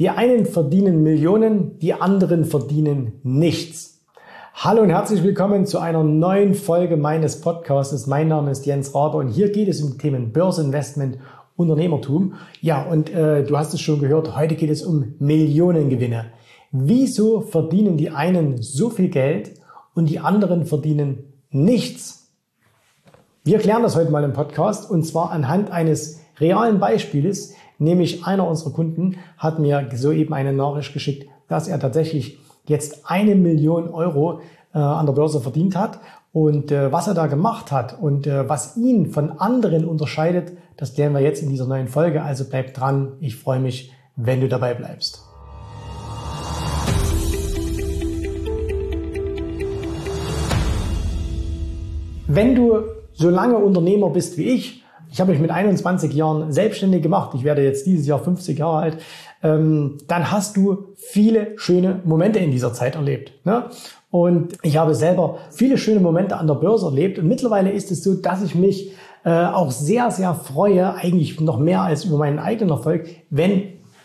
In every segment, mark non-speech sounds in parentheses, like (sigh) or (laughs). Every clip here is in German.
Die einen verdienen Millionen, die anderen verdienen nichts. Hallo und herzlich willkommen zu einer neuen Folge meines Podcasts. Mein Name ist Jens Raber und hier geht es um Themen Börseninvestment, Unternehmertum. Ja, und äh, du hast es schon gehört, heute geht es um Millionengewinne. Wieso verdienen die einen so viel Geld und die anderen verdienen nichts? Wir klären das heute mal im Podcast und zwar anhand eines realen Beispieles, Nämlich einer unserer Kunden hat mir soeben eine Nachricht geschickt, dass er tatsächlich jetzt eine Million Euro äh, an der Börse verdient hat. Und äh, was er da gemacht hat und äh, was ihn von anderen unterscheidet, das klären wir jetzt in dieser neuen Folge. Also bleib dran. Ich freue mich, wenn du dabei bleibst. Wenn du so lange Unternehmer bist wie ich, ich habe mich mit 21 Jahren selbstständig gemacht, ich werde jetzt dieses Jahr 50 Jahre alt, ähm, dann hast du viele schöne Momente in dieser Zeit erlebt. Ne? Und ich habe selber viele schöne Momente an der Börse erlebt. Und mittlerweile ist es so, dass ich mich äh, auch sehr, sehr freue, eigentlich noch mehr als über meinen eigenen Erfolg, wenn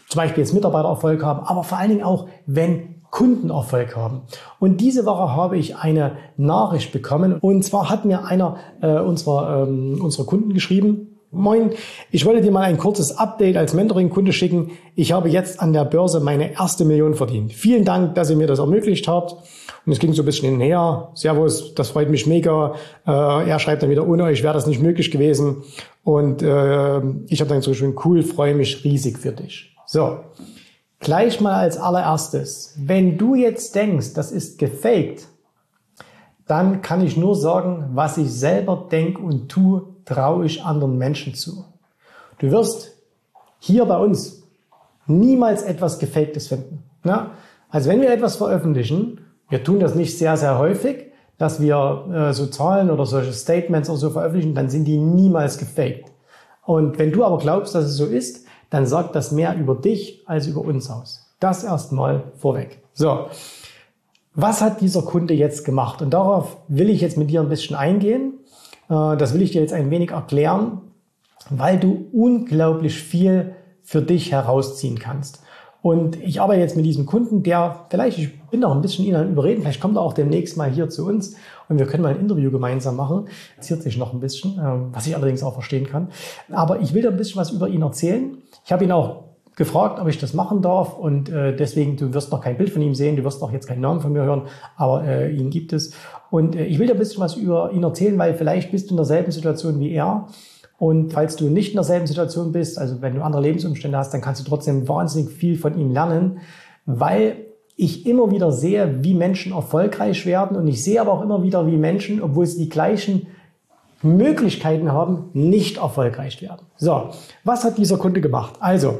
zum Beispiel jetzt Mitarbeiter Erfolg haben, aber vor allen Dingen auch, wenn Kundenerfolg haben. Und diese Woche habe ich eine Nachricht bekommen. Und zwar hat mir einer äh, unserer, ähm, unserer Kunden geschrieben, Moin, ich wollte dir mal ein kurzes Update als Mentoring-Kunde schicken. Ich habe jetzt an der Börse meine erste Million verdient. Vielen Dank, dass ihr mir das ermöglicht habt. Und es ging so ein bisschen hinher. Servus, das freut mich mega. Äh, er schreibt dann wieder, ohne euch wäre das nicht möglich gewesen. Und äh, ich habe dann so schön, cool, freue mich riesig für dich. So, Gleich mal als allererstes, wenn du jetzt denkst, das ist gefaked, dann kann ich nur sagen, was ich selber denke und tue, traue ich anderen Menschen zu. Du wirst hier bei uns niemals etwas Gefaktes finden. Ja? Also wenn wir etwas veröffentlichen, wir tun das nicht sehr, sehr häufig, dass wir äh, so Zahlen oder solche Statements oder so veröffentlichen, dann sind die niemals gefaked. Und wenn du aber glaubst, dass es so ist, dann sagt das mehr über dich als über uns aus. Das erstmal vorweg. So. Was hat dieser Kunde jetzt gemacht? Und darauf will ich jetzt mit dir ein bisschen eingehen. Äh, das will ich dir jetzt ein wenig erklären, weil du unglaublich viel für dich herausziehen kannst. Und ich arbeite jetzt mit diesem Kunden, der vielleicht, ich bin noch ein bisschen ihn überreden, vielleicht kommt er auch demnächst mal hier zu uns und wir können mal ein Interview gemeinsam machen. Ziert sich noch ein bisschen, ähm, was ich allerdings auch verstehen kann. Aber ich will dir ein bisschen was über ihn erzählen. Ich habe ihn auch gefragt, ob ich das machen darf und äh, deswegen, du wirst noch kein Bild von ihm sehen, du wirst auch jetzt keinen Namen von mir hören, aber äh, ihn gibt es. Und äh, ich will dir ein bisschen was über ihn erzählen, weil vielleicht bist du in derselben Situation wie er und falls du nicht in derselben Situation bist, also wenn du andere Lebensumstände hast, dann kannst du trotzdem wahnsinnig viel von ihm lernen, weil ich immer wieder sehe, wie Menschen erfolgreich werden und ich sehe aber auch immer wieder, wie Menschen, obwohl sie die gleichen Möglichkeiten haben, nicht erfolgreich werden. So, was hat dieser Kunde gemacht? Also,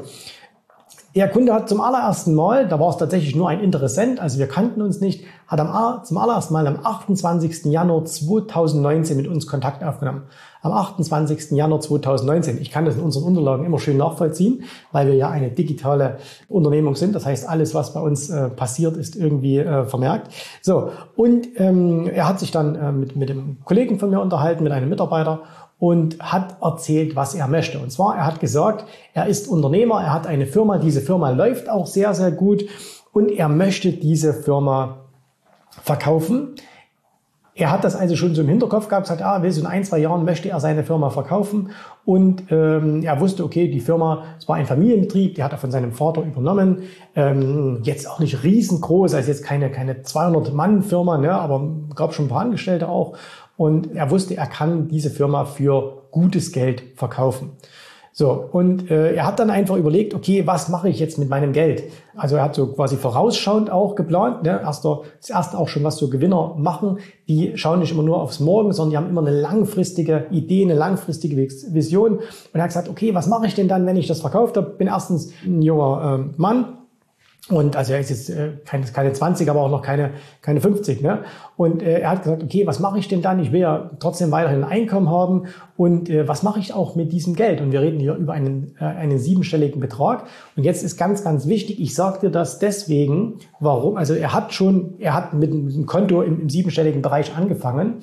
der Kunde hat zum allerersten Mal, da war es tatsächlich nur ein Interessent, also wir kannten uns nicht, hat am, zum allerersten Mal am 28. Januar 2019 mit uns Kontakt aufgenommen. Am 28. Januar 2019. Ich kann das in unseren Unterlagen immer schön nachvollziehen, weil wir ja eine digitale Unternehmung sind. Das heißt, alles, was bei uns äh, passiert, ist irgendwie äh, vermerkt. So, und ähm, er hat sich dann äh, mit, mit dem Kollegen von mir unterhalten, mit einem Mitarbeiter und hat erzählt, was er möchte. Und zwar, er hat gesagt, er ist Unternehmer, er hat eine Firma, diese Firma läuft auch sehr, sehr gut und er möchte diese Firma verkaufen. Er hat das also schon so im Hinterkopf gehabt, sagt, ah, so in ein, zwei Jahren möchte er seine Firma verkaufen. Und ähm, er wusste, okay, die Firma, es war ein Familienbetrieb, die hat er von seinem Vater übernommen. Ähm, jetzt auch nicht riesengroß, also jetzt keine, keine 200-Mann-Firma, ne, aber gab schon ein paar Angestellte auch. Und er wusste, er kann diese Firma für gutes Geld verkaufen. So, und äh, er hat dann einfach überlegt, okay, was mache ich jetzt mit meinem Geld? Also er hat so quasi vorausschauend auch geplant. Ne? Erster, das erste auch schon, was so Gewinner machen, die schauen nicht immer nur aufs Morgen, sondern die haben immer eine langfristige Idee, eine langfristige Vision. Und er hat gesagt, okay, was mache ich denn dann, wenn ich das verkauft habe? Bin erstens ein junger äh, Mann, und also er ist jetzt äh, keine, keine 20, aber auch noch keine, keine 50. Ne? Und äh, er hat gesagt, okay, was mache ich denn dann? Ich will ja trotzdem weiterhin ein Einkommen haben. Und äh, was mache ich auch mit diesem Geld? Und wir reden hier über einen, äh, einen siebenstelligen Betrag. Und jetzt ist ganz, ganz wichtig, ich dir das deswegen, warum? Also er hat schon, er hat mit einem Konto im, im siebenstelligen Bereich angefangen.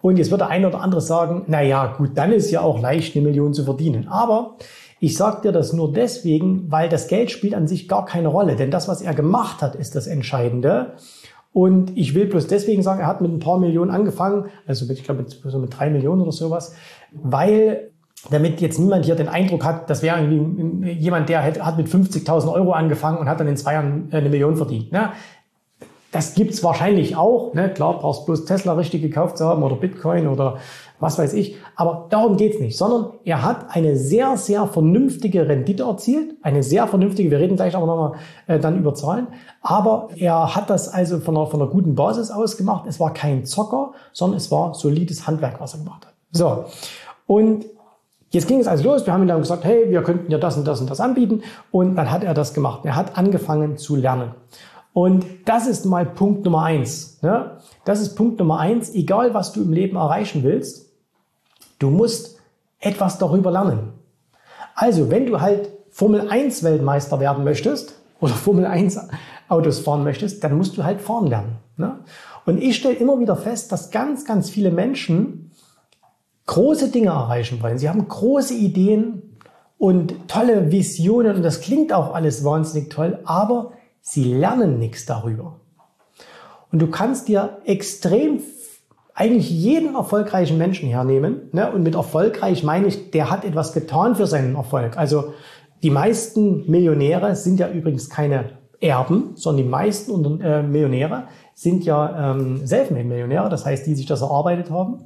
Und jetzt wird der eine oder andere sagen, na ja, gut, dann ist ja auch leicht, eine Million zu verdienen. Aber Ich sage dir das nur deswegen, weil das Geld spielt an sich gar keine Rolle. Denn das, was er gemacht hat, ist das Entscheidende. Und ich will bloß deswegen sagen, er hat mit ein paar Millionen angefangen, also mit, ich glaube mit, so mit drei Millionen oder sowas, weil damit jetzt niemand hier den Eindruck hat, das wäre irgendwie jemand, der hat, mit 50.000 Euro angefangen und hat dann in zwei Jahren eine Million verdient. Ne? Das gibt's wahrscheinlich auch. Ne? Klar, brauchst bloß Tesla richtig gekauft zu haben oder Bitcoin oder was weiß ich. Aber darum geht's nicht, sondern er hat eine sehr, sehr vernünftige Rendite erzielt. Eine sehr vernünftige, wir reden gleich aber nochmal äh, dann über Zahlen. Aber er hat das also von einer, von einer guten Basis aus gemacht. Es war kein Zocker, sondern es war solides Handwerk, was er gemacht hat. So. Und Jetzt ging es also los. Wir haben ihm dann gesagt, hey, wir könnten ja das und das und das anbieten. Und dann hat er das gemacht. Er hat angefangen zu lernen. Und das ist mal Punkt Nummer eins. Ne? Das ist Punkt Nummer eins. Egal, was du im Leben erreichen willst, Du musst etwas darüber lernen. Also, wenn du halt Formel 1 Weltmeister werden möchtest oder (laughs) Formel 1 Autos fahren möchtest, dann musst du halt fahren lernen. Ne? Und ich stelle immer wieder fest, dass ganz, ganz viele Menschen große Dinge erreichen wollen. Sie haben große Ideen und tolle Visionen und das klingt auch alles wahnsinnig toll, aber sie lernen nichts darüber. Und du kannst dir extrem eigentlich jeden erfolgreichen Menschen hernehmen. Ne? Und mit erfolgreich meine ich, der hat etwas getan für seinen Erfolg. Also die meisten Millionäre sind ja übrigens keine Erben, sondern die meisten äh, Millionäre sind ja ähm, Selfmade-Millionäre, das heißt, die sich das erarbeitet haben.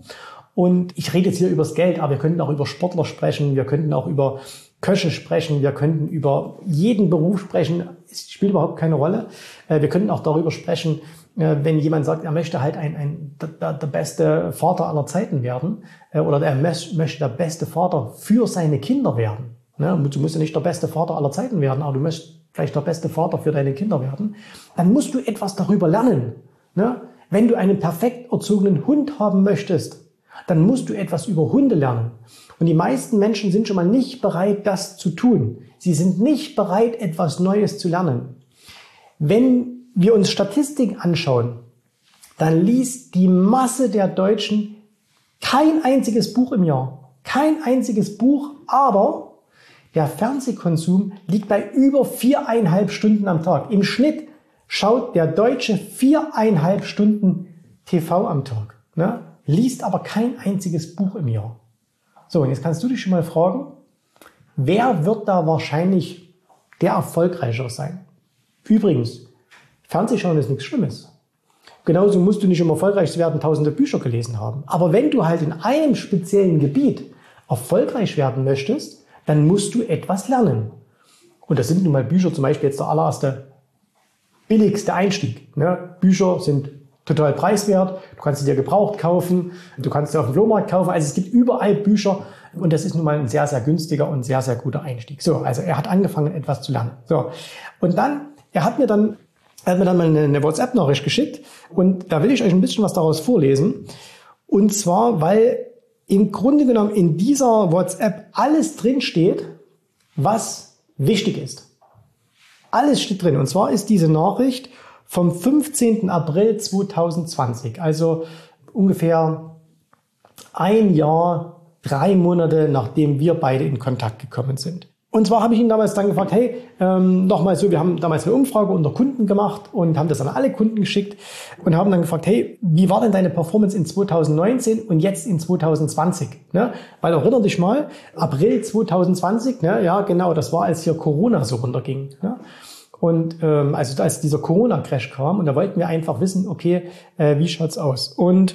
Und ich rede jetzt hier über das Geld, aber wir könnten auch über Sportler sprechen, wir könnten auch über Köche sprechen, wir könnten über jeden Beruf sprechen, es spielt überhaupt keine Rolle. Äh, wir könnten auch darüber sprechen, äh, wenn jemand sagt, er möchte halt ein, ein, der, der beste Vater aller Zeiten werden äh, oder er möchte der beste Vater für seine Kinder werden. Ne? Du musst ja nicht der beste Vater aller Zeiten werden, aber du möchtest vielleicht der beste Vater für deine Kinder werden. Dann musst du etwas darüber lernen. Ne? Wenn du einen perfekt erzogenen Hund haben möchtest, dann musst du etwas über Hunde lernen. Und die meisten Menschen sind schon mal nicht bereit, das zu tun. Sie sind nicht bereit, etwas Neues zu lernen. Wenn wir uns Statistiken anschauen, dann liest die Masse der Deutschen kein einziges Buch im Jahr. Kein einziges Buch, aber der Fernsehkonsum liegt bei über viereinhalb Stunden am Tag. Im Schnitt schaut der Deutsche viereinhalb Stunden TV am Tag, ne? Liest aber kein einziges Buch im Jahr. So, und jetzt kannst du dich schon mal fragen, wer wird da wahrscheinlich der Erfolgreichere sein? Übrigens, Fernsehschauen ist nichts Schlimmes. Genauso musst du nicht, um erfolgreich zu werden, tausende Bücher gelesen haben. Aber wenn du halt in einem speziellen Gebiet erfolgreich werden möchtest, dann musst du etwas lernen. Und das sind nun mal Bücher, zum Beispiel jetzt der allererste billigste Einstieg. Ne? Bücher sind total preiswert. Du kannst sie dir gebraucht kaufen. Du kannst sie auf dem Flohmarkt kaufen. Also es gibt überall Bücher. Und das ist nun mal ein sehr, sehr günstiger und sehr, sehr guter Einstieg. So, also er hat angefangen, etwas zu lernen. So. Und dann, er hat mir dann er hat mir dann mal eine, WhatsApp-Nachricht geschickt und da will ich euch ein bisschen was daraus vorlesen. Und zwar, weil im Grunde genommen in dieser WhatsApp alles drin steht, was wichtig ist. Alles steht drin. Und zwar ist diese Nachricht vom 15. April 2020, also ungefähr ein Jahr, drei Monate, nachdem wir beide in Kontakt gekommen sind. Und zwar habe ich ihn damals dann gefragt, hey, ähm, nochmal so, wir haben damals eine Umfrage unter Kunden gemacht und haben das an alle Kunden geschickt und haben dann gefragt, hey, wie war denn deine Performance in 2019 und jetzt in 2020? Ne? Weil erinner dich mal, April 2020, ne? ja genau, das war, als hier Corona so runterging. Ne? Und ähm, also als dieser Corona-Crash kam und da wollten wir einfach wissen, okay, äh, wie schaut's aus? Und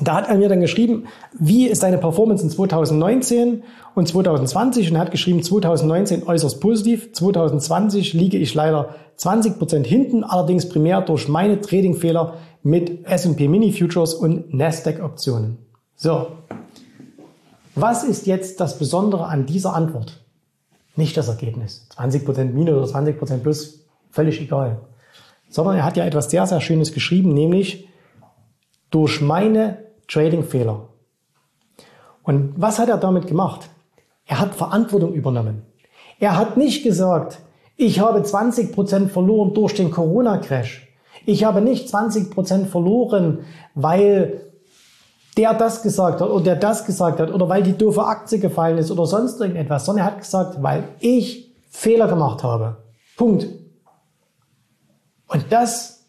da hat er mir dann geschrieben, wie ist deine Performance in 2019 und 2020 und er hat geschrieben, 2019 äußerst positiv, 2020 liege ich leider 20 Prozent hinten, allerdings primär durch meine Tradingfehler mit S&P Mini Futures und Nasdaq Optionen. So. Was ist jetzt das Besondere an dieser Antwort? Nicht das Ergebnis. 20 Prozent Minus oder 20 Prozent Plus, völlig egal. Sondern er hat ja etwas sehr, sehr Schönes geschrieben, nämlich durch meine Trading-Fehler. Und was hat er damit gemacht? Er hat Verantwortung übernommen. Er hat nicht gesagt, ich habe 20 Prozent verloren durch den Corona-Crash. Ich habe nicht 20 Prozent verloren, weil der das gesagt hat oder der das gesagt hat oder weil die doofe Aktie gefallen ist oder sonst irgendetwas, sondern er hat gesagt, weil ich Fehler gemacht habe. Punkt. Und das,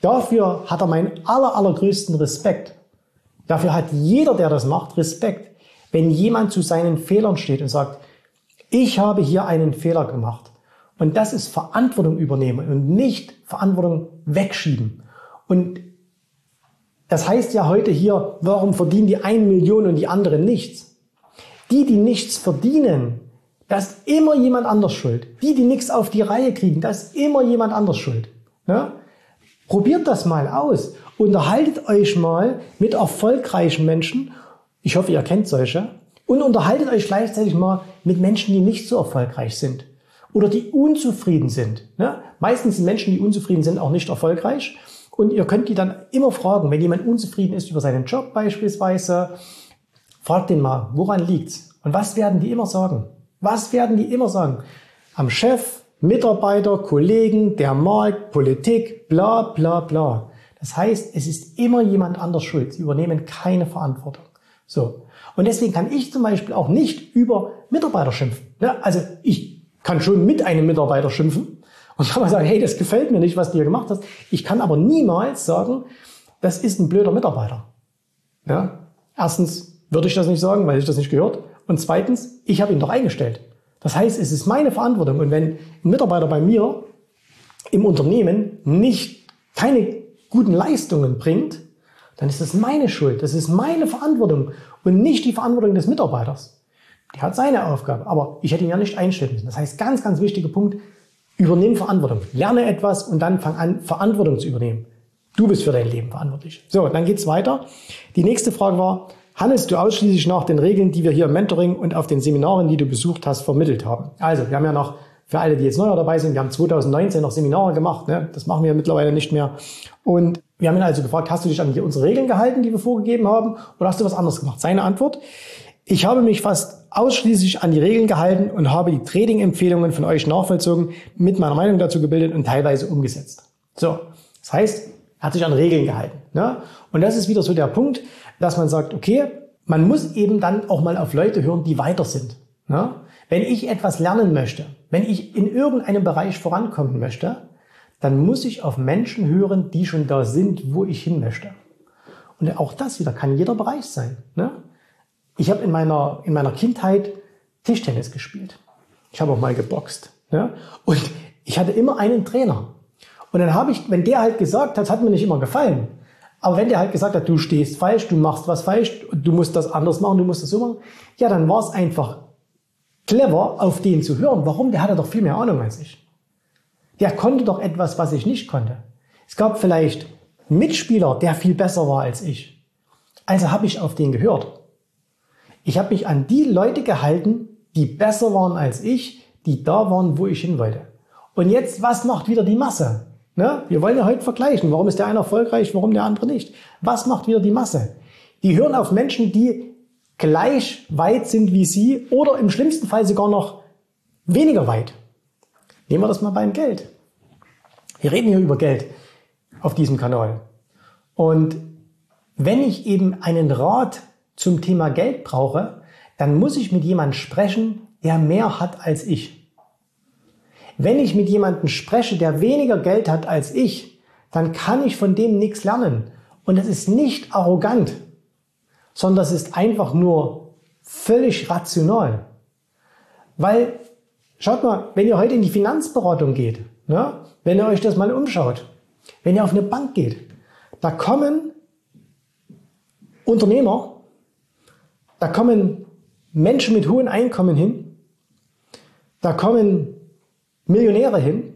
dafür hat er meinen aller, allergrößten Respekt. Dafür hat jeder, der das macht, Respekt. Wenn jemand zu seinen Fehlern steht und sagt, ich habe hier einen Fehler gemacht. Und das ist Verantwortung übernehmen und nicht Verantwortung wegschieben. Und das heißt ja heute hier, warum verdienen die eine Million und die anderen nichts? Die, die nichts verdienen, da ist immer jemand anders schuld. Die, die nichts auf die Reihe kriegen, da ist immer jemand anders schuld. Ja? Probiert das mal aus. Unterhaltet euch mal mit erfolgreichen Menschen. Ich hoffe, ihr kennt solche. Und unterhaltet euch gleichzeitig mal mit Menschen, die nicht so erfolgreich sind. Oder die unzufrieden sind. Ja? Meistens sind Menschen, die unzufrieden sind, auch nicht erfolgreich. Und ihr könnt die dann immer fragen, wenn jemand unzufrieden ist über seinen Job beispielsweise, fragt den mal, woran liegt's? Und was werden die immer sagen? Was werden die immer sagen? Am Chef, Mitarbeiter, Kollegen, der Markt, Politik, bla bla bla. Das heißt, es ist immer jemand anders schuld. Sie übernehmen keine Verantwortung. So. Und deswegen kann ich zum Beispiel auch nicht über Mitarbeiter schimpfen. Also ich kann schon mit einem Mitarbeiter schimpfen, und kann man sagen, hey, das gefällt mir nicht, was du hier gemacht hast. Ich kann aber niemals sagen, das ist ein blöder Mitarbeiter. Ja? Erstens würde ich das nicht sagen, weil ich das nicht gehört. Und zweitens, ich habe ihn doch eingestellt. Das heißt, es ist meine Verantwortung. Und wenn ein Mitarbeiter bei mir im Unternehmen nicht keine guten Leistungen bringt, dann ist das meine Schuld. Das ist meine Verantwortung und nicht die Verantwortung des Mitarbeiters. Der hat seine Aufgabe, aber ich hätte ihn ja nicht einstellen müssen. Das heißt, ganz, ganz wichtiger Punkt, Übernimm Verantwortung. Lerne etwas und dann fang an, Verantwortung zu übernehmen. Du bist für dein Leben verantwortlich. So, dann geht's weiter. Die nächste Frage war, handelst du ausschließlich nach den Regeln, die wir hier im Mentoring und auf den Seminaren, die du besucht hast, vermittelt haben? Also, wir haben ja noch, für alle, die jetzt neu dabei sind, wir haben 2019 noch Seminare gemacht. Ne? Das machen wir mittlerweile nicht mehr. Und wir haben ihn also gefragt, hast du dich an unsere Regeln gehalten, die wir vorgegeben haben, oder hast du was anderes gemacht? Seine Antwort, ich habe mich fast ausschließlich an die Regeln gehalten und habe die Trading-Empfehlungen von euch nachvollzogen, mit meiner Meinung dazu gebildet und teilweise umgesetzt. So, das heißt, er hat sich an Regeln gehalten. Ne? Und das ist wieder so der Punkt, dass man sagt, okay, man muss eben dann auch mal auf Leute hören, die weiter sind. Ne? Wenn ich etwas lernen möchte, wenn ich in irgendeinem Bereich vorankommen möchte, dann muss ich auf Menschen hören, die schon da sind, wo ich hin möchte. Und auch das wieder kann jeder Bereich sein. Ne? Ich habe in meiner, in meiner Kindheit Tischtennis gespielt. Ich habe auch mal geboxt. Ja? Und ich hatte immer einen Trainer. Und dann habe ich, wenn der halt gesagt hat, hat mir nicht immer gefallen. Aber wenn der halt gesagt hat, du stehst falsch, du machst was falsch, du musst das anders machen, du musst das so machen, ja, dann war es einfach clever, auf den zu hören. Warum? Der hatte doch viel mehr Ahnung als ich. Der konnte doch etwas, was ich nicht konnte. Es gab vielleicht Mitspieler, der viel besser war als ich. Also habe ich auf den gehört. Ich habe mich an die Leute gehalten, die besser waren als ich, die da waren, wo ich hin wollte. Und jetzt, was macht wieder die Masse? Ne? Wir wollen ja heute vergleichen. Warum ist der eine erfolgreich, warum der andere nicht? Was macht wieder die Masse? Die hören auf Menschen, die gleich weit sind wie sie oder im schlimmsten Fall sogar noch weniger weit. Nehmen wir das mal beim Geld. Wir reden hier über Geld auf diesem Kanal. Und wenn ich eben einen Rat zum Thema Geld brauche, dann muss ich mit jemandem sprechen, der mehr hat als ich. Wenn ich mit jemandem spreche, der weniger Geld hat als ich, dann kann ich von dem nichts lernen. Und das ist nicht arrogant, sondern das ist einfach nur völlig rational. Weil, schaut mal, wenn ihr heute in die Finanzberatung geht, ne, wenn ihr euch das mal umschaut, wenn ihr auf eine Bank geht, da kommen Unternehmer, da kommen Menschen mit hohen Einkommen hin. Da kommen Millionäre hin.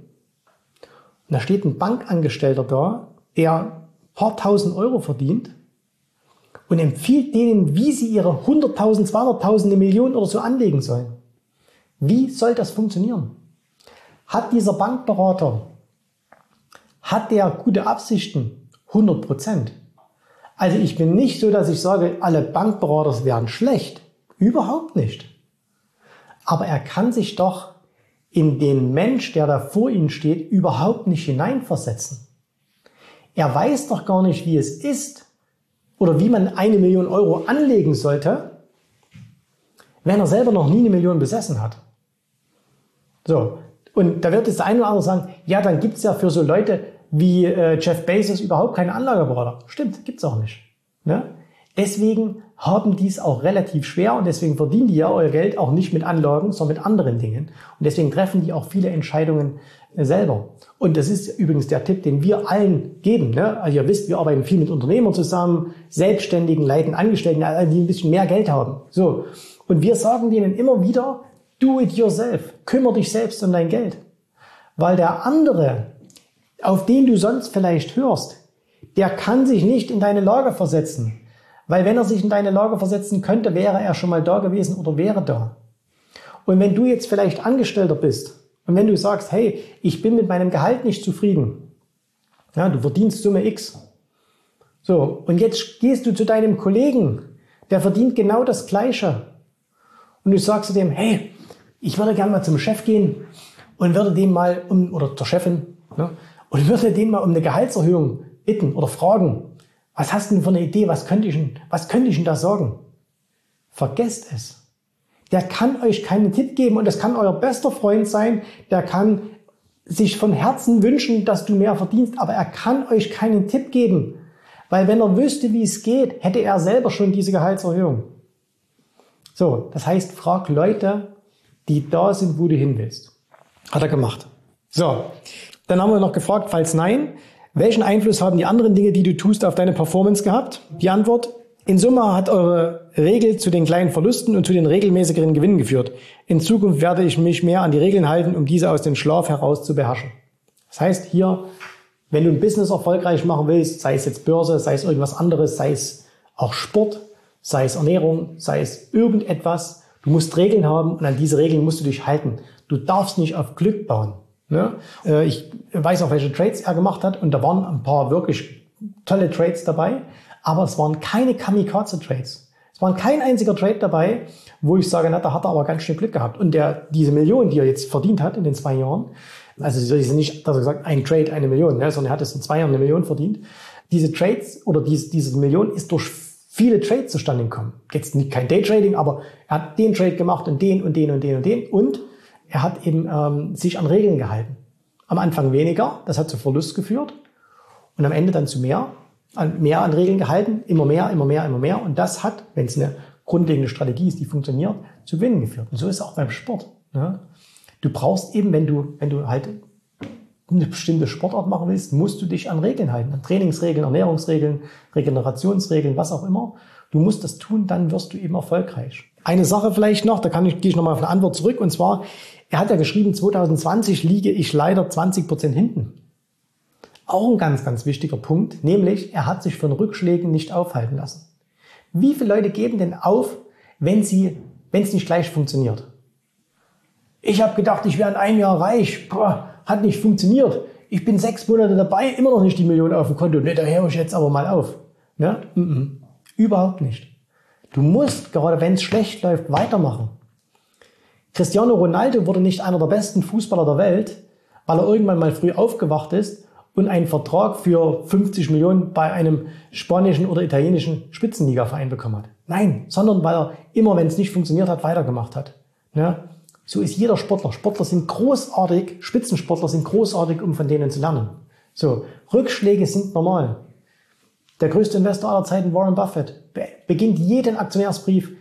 Und da steht ein Bankangestellter da, der ein paar tausend Euro verdient und empfiehlt denen, wie sie ihre 100.000, 200.000, eine Million oder so anlegen sollen. Wie soll das funktionieren? Hat dieser Bankberater, hat der gute Absichten? 100 Prozent. Also ich bin nicht so, dass ich sage, alle Bankberater wären schlecht. Überhaupt nicht. Aber er kann sich doch in den Mensch, der da vor Ihnen steht, überhaupt nicht hineinversetzen. Er weiß doch gar nicht, wie es ist, oder wie man eine Million Euro anlegen sollte, wenn er selber noch nie eine Million besessen hat. So, und da wird jetzt der eine oder andere sagen, ja, dann gibt es ja für so Leute wie äh, Jeff Bezos überhaupt keine Anlageberater. Stimmt, gibt's auch nicht. Ne? Deswegen haben die es auch relativ schwer und deswegen verdienen die ja euer Geld auch nicht mit Anlagen, sondern mit anderen Dingen. Und deswegen treffen die auch viele Entscheidungen äh, selber. Und das ist übrigens der Tipp, den wir allen geben. Ne? Also ihr wisst, wir arbeiten viel mit Unternehmern zusammen, Selbstständigen, Leiten, Angestellten, die ein bisschen mehr Geld haben. So. Und wir sagen denen immer wieder, do it yourself. Kümmere dich selbst um dein Geld. Weil der andere, auf den du sonst vielleicht hörst, der kann sich nicht in deine Lage versetzen. Weil wenn er sich in deine Lage versetzen könnte, wäre er schon mal da gewesen oder wäre da. Und wenn du jetzt vielleicht Angestellter bist und wenn du sagst, hey, ich bin mit meinem Gehalt nicht zufrieden, ja, du verdienst Summe X. So, und jetzt gehst du zu deinem Kollegen, der verdient genau das Gleiche. Und du sagst zu dem, hey, ich würde gerne mal zum Chef gehen und würde dem mal um, oder zur Chefin, ne, und würde den mal um eine Gehaltserhöhung bitten oder fragen. Was hast du denn für eine Idee? Was könnte ich denn, was könnte ich denn da sagen? Vergesst es. Der kann euch keinen Tipp geben und das kann euer bester Freund sein. Der kann sich von Herzen wünschen, dass du mehr verdienst, aber er kann euch keinen Tipp geben. Weil wenn er wüsste, wie es geht, hätte er selber schon diese Gehaltserhöhung. So, das heißt, frag Leute, die da sind, wo du hin willst. Hat er gemacht. So, dann haben wir noch gefragt, falls nein, welchen Einfluss haben die anderen Dinge, die du tust, auf deine Performance gehabt? Die Antwort, in Summe hat eure Regel zu den kleinen Verlusten und zu den regelmäßigeren Gewinnen geführt. In Zukunft werde ich mich mehr an die Regeln halten, um diese aus dem Schlaf heraus zu beherrschen. Das heißt hier, wenn du ein Business erfolgreich machen willst, sei es jetzt Börse, sei es irgendwas anderes, sei es auch Sport, sei es Ernährung, sei es irgendetwas, du musst Regeln haben und an diese Regeln musst du dich halten. Du darfst nicht auf Glück bauen. Ne? Äh, ich weiß auch, welche Trades er gemacht hat und da waren ein paar wirklich tolle Trades dabei, aber es waren keine Kamikaze-Trades. Es war kein einziger Trade dabei, wo ich sage, na, da hat er aber ganz schön Glück gehabt. Und der, diese Million, die er jetzt verdient hat in den zwei Jahren, also es ist nicht, dass er gesagt, ein Trade eine Million, ne, sondern er hat es in zwei Jahren eine Million verdient. Diese Trades oder diese, diese Million ist durch viele Trades zustande gekommen. Jetzt nicht kein Daytrading, aber er hat den Trade gemacht und den und den und den und den und er hat eben ähm, sich an Regeln gehalten. Am Anfang weniger, das hat zu Verlust geführt und am Ende dann zu mehr, an, mehr an Regeln gehalten, immer mehr, immer mehr, immer mehr. Und das hat, wenn es eine grundlegende Strategie ist, die funktioniert, zu Gewinnen geführt. Und so ist es auch beim Sport. Ne? Du brauchst eben, wenn du, wenn du halt eine bestimmte Sportart machen willst, musst du dich an Regeln halten, an Trainingsregeln, Ernährungsregeln, Regenerationsregeln, was auch immer. Du musst das tun, dann wirst du eben erfolgreich. Eine Sache vielleicht noch, da kann ich, gehe ich nochmal auf eine Antwort zurück, und zwar, er hat ja geschrieben, 2020 liege ich leider 20 Prozent hinten. Auch ein ganz, ganz wichtiger Punkt, nämlich er hat sich von Rückschlägen nicht aufhalten lassen. Wie viele Leute geben denn auf, wenn es nicht gleich funktioniert? Ich habe gedacht, ich wäre in einem Jahr reich. Boah, hat nicht funktioniert. Ich bin sechs Monate dabei, immer noch nicht die Million auf dem Konto. Ne, da höre ich jetzt aber mal auf. Ja? Mm -mm. Überhaupt nicht. Du musst, gerade wenn es schlecht läuft, weitermachen. Cristiano Ronaldo wurde nicht einer der besten Fußballer der Welt, weil er irgendwann mal früh aufgewacht ist und einen Vertrag für 50 Millionen bei einem spanischen oder italienischen Spitzenligaverein bekommen hat. Nein, sondern weil er immer, wenn es nicht funktioniert hat, weitergemacht hat. Ja, so ist jeder Sportler. Sportler sind großartig, Spitzensportler sind großartig, um von denen zu lernen. So, Rückschläge sind normal. Der größte Investor aller Zeiten, Warren Buffett, beginnt jeden Aktionärsbrief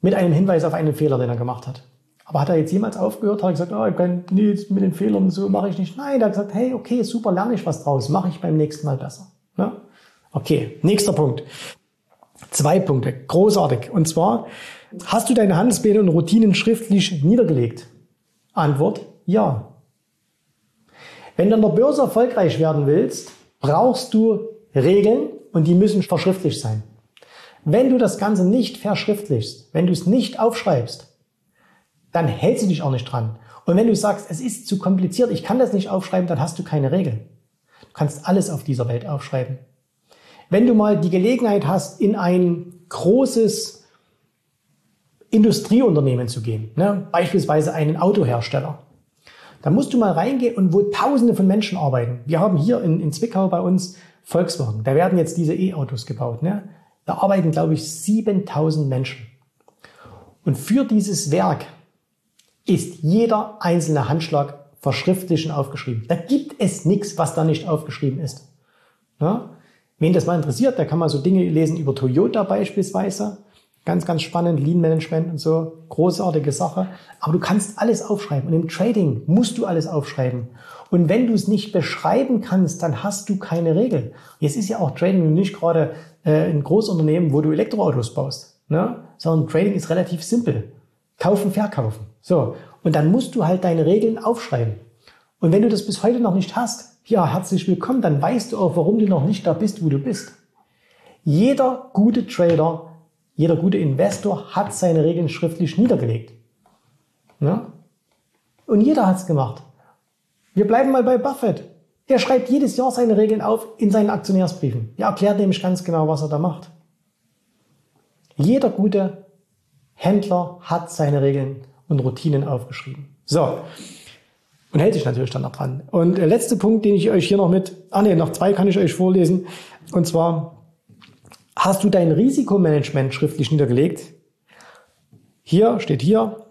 mit einem Hinweis auf einen Fehler, den er gemacht hat. Aber hat er jetzt jemals aufgehört? Hat er gesagt, oh, ich kann, nee, mit den Fehlern so mache ich nicht. Nein, er hat gesagt, hey, okay, super, lerne ich was draus, mache ich beim nächsten Mal besser. Ja? Okay, nächster Punkt. Zwei Punkte, großartig. Und zwar, hast du deine Handelspläne und Routinen schriftlich niedergelegt? Antwort, ja. Wenn du an der Börse erfolgreich werden willst, brauchst du Regeln und die müssen verschriftlich sein. Wenn du das Ganze nicht verschriftlichst, wenn du es nicht aufschreibst, dann hältst du dich auch nicht dran. Und wenn du sagst, es ist zu kompliziert, ich kann das nicht aufschreiben, dann hast du keine Regeln. Du kannst alles auf dieser Welt aufschreiben. Wenn du mal die Gelegenheit hast, in ein großes Industrieunternehmen zu gehen, ne, beispielsweise einen Autohersteller, dann musst du mal reingehen und wo Tausende von Menschen arbeiten. Wir haben hier in, in Zwickau bei uns Volkswagen. Da werden jetzt diese E-Autos gebaut. Ne? Da arbeiten, glaube ich, 7000 Menschen. Und für dieses Werk ist jeder einzelne Handschlag verschriftlich und aufgeschrieben. Da gibt es nichts, was da nicht aufgeschrieben ist. Ja? Wen das mal interessiert, der kann mal so Dinge lesen über Toyota beispielsweise. Ganz, ganz spannend, Lean Management und so, großartige Sache. Aber du kannst alles aufschreiben. Und im Trading musst du alles aufschreiben. Und wenn du es nicht beschreiben kannst, dann hast du keine Regel. Jetzt ist ja auch Trading nicht gerade äh, ein Großunternehmen, wo du Elektroautos baust, ne? sondern Trading ist relativ simpel. Kaufen, verkaufen. So. Und dann musst du halt deine Regeln aufschreiben. Und wenn du das bis heute noch nicht hast, ja, herzlich willkommen, dann weißt du auch, warum du noch nicht da bist, wo du bist. Jeder gute Trader jeder gute Investor hat seine Regeln schriftlich niedergelegt. Ja? Und jeder hat es gemacht. Wir bleiben mal bei Buffett. Der schreibt jedes Jahr seine Regeln auf in seinen Aktionärsbriefen. Er erklärt nämlich ganz genau, was er da macht. Jeder gute Händler hat seine Regeln und Routinen aufgeschrieben. So. Und hält sich natürlich dann noch dran. Und der letzte Punkt, den ich euch hier noch mit, ah ne, noch zwei kann ich euch vorlesen. Und zwar, Hast du dein Risikomanagement schriftlich niedergelegt? Hier steht hier,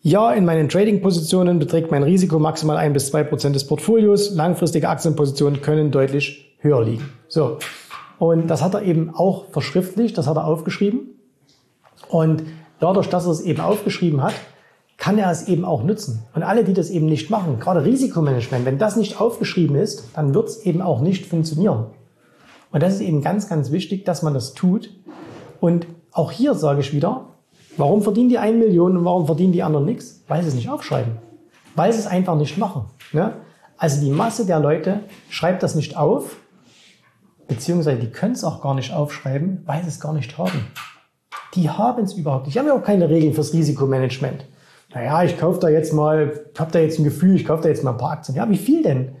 ja, in meinen Trading-Positionen beträgt mein Risiko maximal ein bis zwei Prozent des Portfolios. Langfristige Aktienpositionen können deutlich höher liegen. So. Und das hat er eben auch verschriftlicht, das hat er aufgeschrieben. Und dadurch, dass er es eben aufgeschrieben hat, kann er es eben auch nutzen. Und alle, die das eben nicht machen, gerade Risikomanagement, wenn das nicht aufgeschrieben ist, dann wird es eben auch nicht funktionieren. Und das ist eben ganz, ganz wichtig, dass man das tut. Und auch hier sage ich wieder, warum verdienen die 1 Million und warum verdienen die anderen nichts? Weil sie es nicht aufschreiben. Weil sie es einfach nicht machen. Ne? Also die Masse der Leute schreibt das nicht auf, beziehungsweise die können es auch gar nicht aufschreiben, weil sie es gar nicht haben. Die haben es überhaupt nicht. Die haben ja auch keine Regeln fürs Risikomanagement. Naja, ich kaufe da jetzt mal, habe da jetzt ein Gefühl, ich kaufe da jetzt mal ein paar Aktien. Ja, wie viel denn?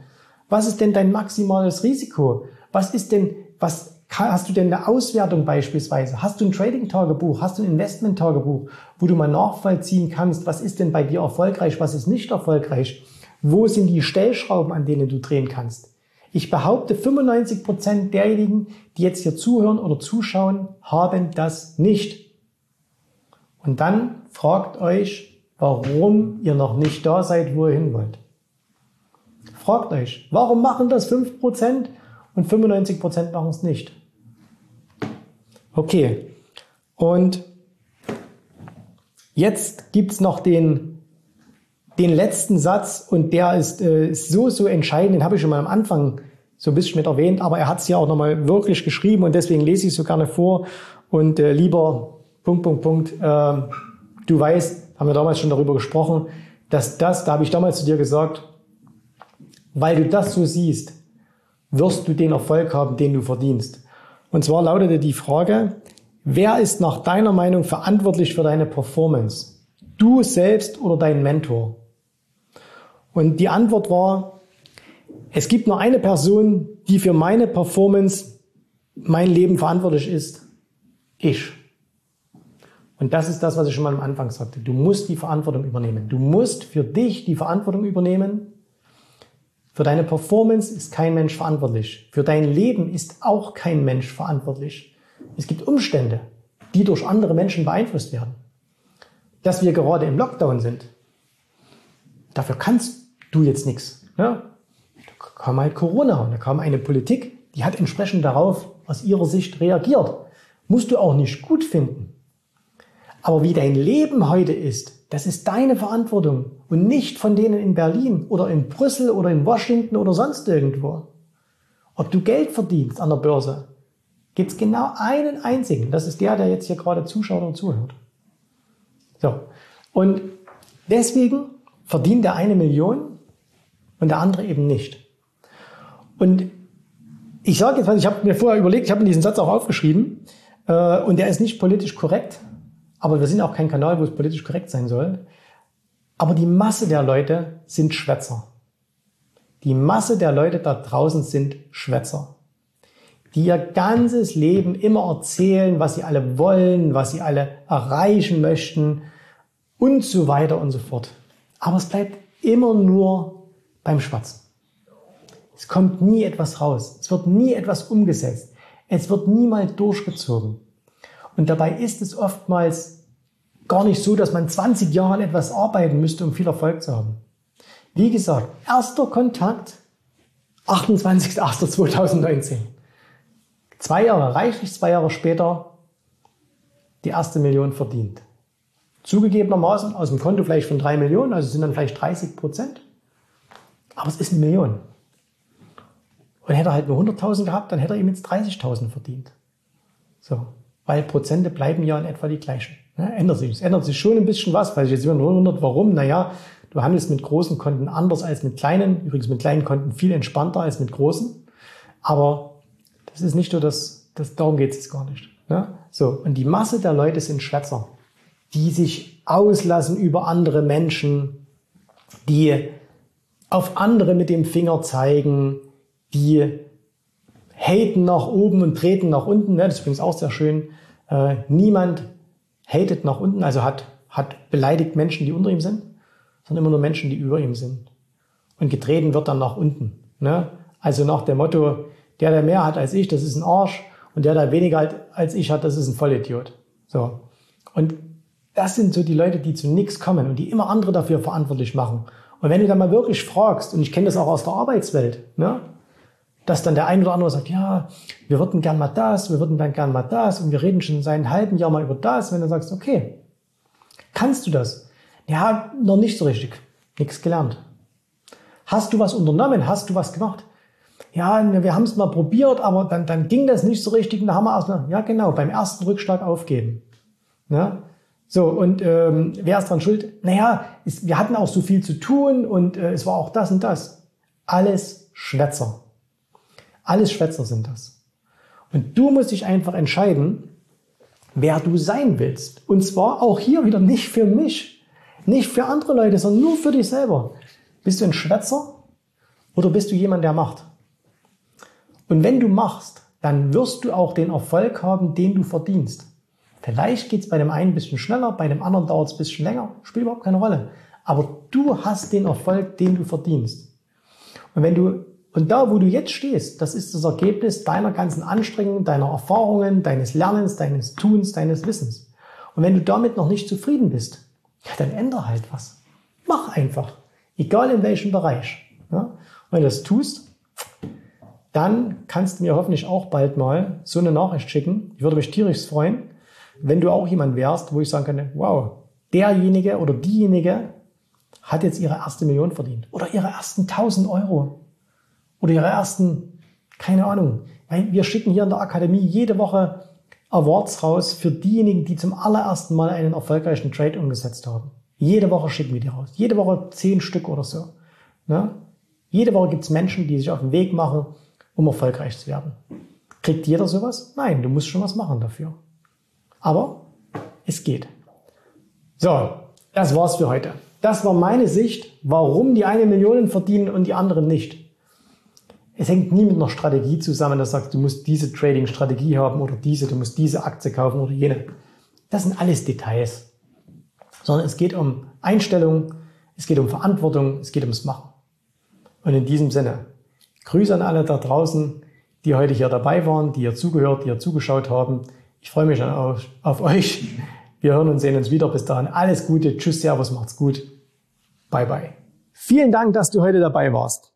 Was ist denn dein maximales Risiko? Was ist denn, was hast du denn eine Auswertung beispielsweise? Hast du ein Trading-Tagebuch? Hast du ein Investment-Tagebuch, wo du mal nachvollziehen kannst, was ist denn bei dir erfolgreich, was ist nicht erfolgreich? Wo sind die Stellschrauben, an denen du drehen kannst? Ich behaupte, 95 Prozent derjenigen, die jetzt hier zuhören oder zuschauen, haben das nicht. Und dann fragt euch, warum ihr noch nicht da seid, wo ihr hin wollt. Fragt euch, warum machen das 5%? Und 95 Prozent machen es nicht. Okay. Und jetzt gibt's noch den, den letzten Satz und der ist, äh, so, so entscheidend, den habe ich schon mal am Anfang so ein bisschen mit erwähnt, aber er hat es ja auch nochmal wirklich geschrieben und deswegen lese ich es so gerne vor. Und äh, lieber Punkt, Punkt, Punkt, äh, du weißt, haben wir damals schon darüber gesprochen, dass das, da habe ich damals zu dir gesagt, weil du das so siehst, wirst du den Erfolg haben, den du verdienst. Und zwar lautete die Frage, wer ist nach deiner Meinung verantwortlich für deine Performance? Du selbst oder dein Mentor? Und die Antwort war, es gibt nur eine Person, die für meine Performance, mein Leben verantwortlich ist. Ich. Und das ist das, was ich schon mal am Anfang sagte. Du musst die Verantwortung übernehmen. Du musst für dich die Verantwortung übernehmen für deine Performance ist kein Mensch verantwortlich. Für dein Leben ist auch kein Mensch verantwortlich. Es gibt Umstände, die durch andere Menschen beeinflusst werden. Dass wir gerade im Lockdown sind, dafür kannst du jetzt nichts. Ja? Da kam halt Corona und da kam eine Politik, die hat entsprechend darauf aus ihrer Sicht reagiert. Musst du auch nicht gut finden. Aber wie dein Leben heute ist, das ist deine Verantwortung und nicht von denen in Berlin oder in Brüssel oder in Washington oder sonst irgendwo. Ob du Geld verdienst an der Börse, gibt es genau einen einzigen. Das ist der, der jetzt hier gerade zuschaut und zuhört. So. Und deswegen verdient der eine Million und der andere eben nicht. Und ich sage jetzt, ich habe mir vorher überlegt, ich habe mir diesen Satz auch aufgeschrieben, äh, und der ist nicht politisch korrekt, aber wir sind auch kein Kanal, wo es politisch korrekt sein soll. Aber die Masse der Leute sind Schwätzer. Die Masse der Leute da draußen sind Schwätzer. Die ihr ganzes Leben immer erzählen, was sie alle wollen, was sie alle erreichen möchten und so weiter und so fort. Aber es bleibt immer nur beim Schwatzen. Es kommt nie etwas raus. Es wird nie etwas umgesetzt. Es wird niemals durchgezogen. Und dabei ist es oftmals gar nicht so, dass man 20 Jahre an etwas arbeiten müsste, um viel Erfolg zu haben. Wie gesagt, erster Kontakt 28.08.2019. Zwei Jahre reichlich, zwei Jahre später die erste Million verdient. Zugegebenermaßen aus dem Konto vielleicht von drei Millionen, also sind dann vielleicht 30 Prozent. Aber es ist eine Million. Und hätte er halt nur 100.000 gehabt, dann hätte er ihm jetzt 30.000 verdient. So. Weil Prozente bleiben ja in etwa die gleichen. Ne? Ändert sich. Es ändert sich schon ein bisschen was, weil ich jetzt immer nur wundert, warum. Naja, du handelst mit großen Konten anders als mit kleinen. Übrigens mit kleinen Konten viel entspannter als mit großen. Aber das ist nicht so, dass, das, darum geht es jetzt gar nicht. Ne? So. Und die Masse der Leute sind Schwätzer die sich auslassen über andere Menschen, die auf andere mit dem Finger zeigen, die haten nach oben und treten nach unten. Das ist übrigens auch sehr schön. Äh, niemand hatet nach unten, also hat, hat beleidigt Menschen, die unter ihm sind, sondern immer nur Menschen, die über ihm sind. Und getreten wird dann nach unten. Ne? Also nach dem Motto, der, der mehr hat als ich, das ist ein Arsch. Und der, der weniger als ich hat, das ist ein Vollidiot. So. Und das sind so die Leute, die zu nichts kommen und die immer andere dafür verantwortlich machen. Und wenn du dann mal wirklich fragst, und ich kenne das auch aus der Arbeitswelt, ne, dass dann der ein oder andere sagt, ja, wir würden gern mal das, wir würden dann gern mal das und wir reden schon seit einem halben Jahr mal über das, wenn du sagst, okay, kannst du das? Ja, noch nicht so richtig. Nichts gelernt. Hast du was unternommen? Hast du was gemacht? Ja, wir haben es mal probiert, aber dann, dann ging das nicht so richtig und da haben wir erstmal, ja genau, beim ersten Rückschlag aufgeben. Ne? So, und ähm, wer ist dran schuld? Naja, es, wir hatten auch so viel zu tun und äh, es war auch das und das. Alles Schwätzer. Alles Schwätzer sind das. Und du musst dich einfach entscheiden, wer du sein willst. Und zwar auch hier wieder nicht für mich, nicht für andere Leute, sondern nur für dich selber. Bist du ein Schwätzer oder bist du jemand, der macht? Und wenn du machst, dann wirst du auch den Erfolg haben, den du verdienst. Vielleicht geht es bei dem einen ein bisschen schneller, bei dem anderen dauert es ein bisschen länger, spielt überhaupt keine Rolle. Aber du hast den Erfolg, den du verdienst. Und wenn du, und da, wo du jetzt stehst, das ist das Ergebnis deiner ganzen Anstrengungen, deiner Erfahrungen, deines Lernens, deines Tuns, deines Wissens. Und wenn du damit noch nicht zufrieden bist, dann ändere halt was. Mach einfach. Egal in welchem Bereich. Ja? Und wenn du das tust, dann kannst du mir hoffentlich auch bald mal so eine Nachricht schicken. Ich würde mich tierisch freuen wenn du auch jemand wärst, wo ich sagen könnte, wow, derjenige oder diejenige hat jetzt ihre erste Million verdient oder ihre ersten 1000 Euro oder ihre ersten, keine Ahnung. Wir schicken hier in der Akademie jede Woche Awards raus für diejenigen, die zum allerersten Mal einen erfolgreichen Trade umgesetzt haben. Jede Woche schicken wir die raus. Jede Woche zehn Stück oder so. Ne? Jede Woche gibt es Menschen, die sich auf den Weg machen, um erfolgreich zu werden. Kriegt jeder sowas? Nein, du musst schon was machen dafür. Aber es geht. So, das war's für heute. Das war meine Sicht, warum die eine Million verdienen und die anderen nicht. Es hängt nie mit einer Strategie zusammen, dass sagst, du musst diese Trading-Strategie haben oder diese, du musst diese Aktie kaufen oder jene. Das sind alles Details. Sondern es geht um Einstellung, es geht um Verantwortung, es geht ums Machen. Und in diesem Sinne, Grüße an alle da draußen, die heute hier dabei waren, die ihr zugehört, die ihr zugeschaut haben. Ich freue mich auf, auf euch. Wir hören und sehen uns wieder. Bis dahin alles Gute. Tschüss, Servus, macht's gut. Bye, bye. Vielen Dank, dass du heute dabei warst.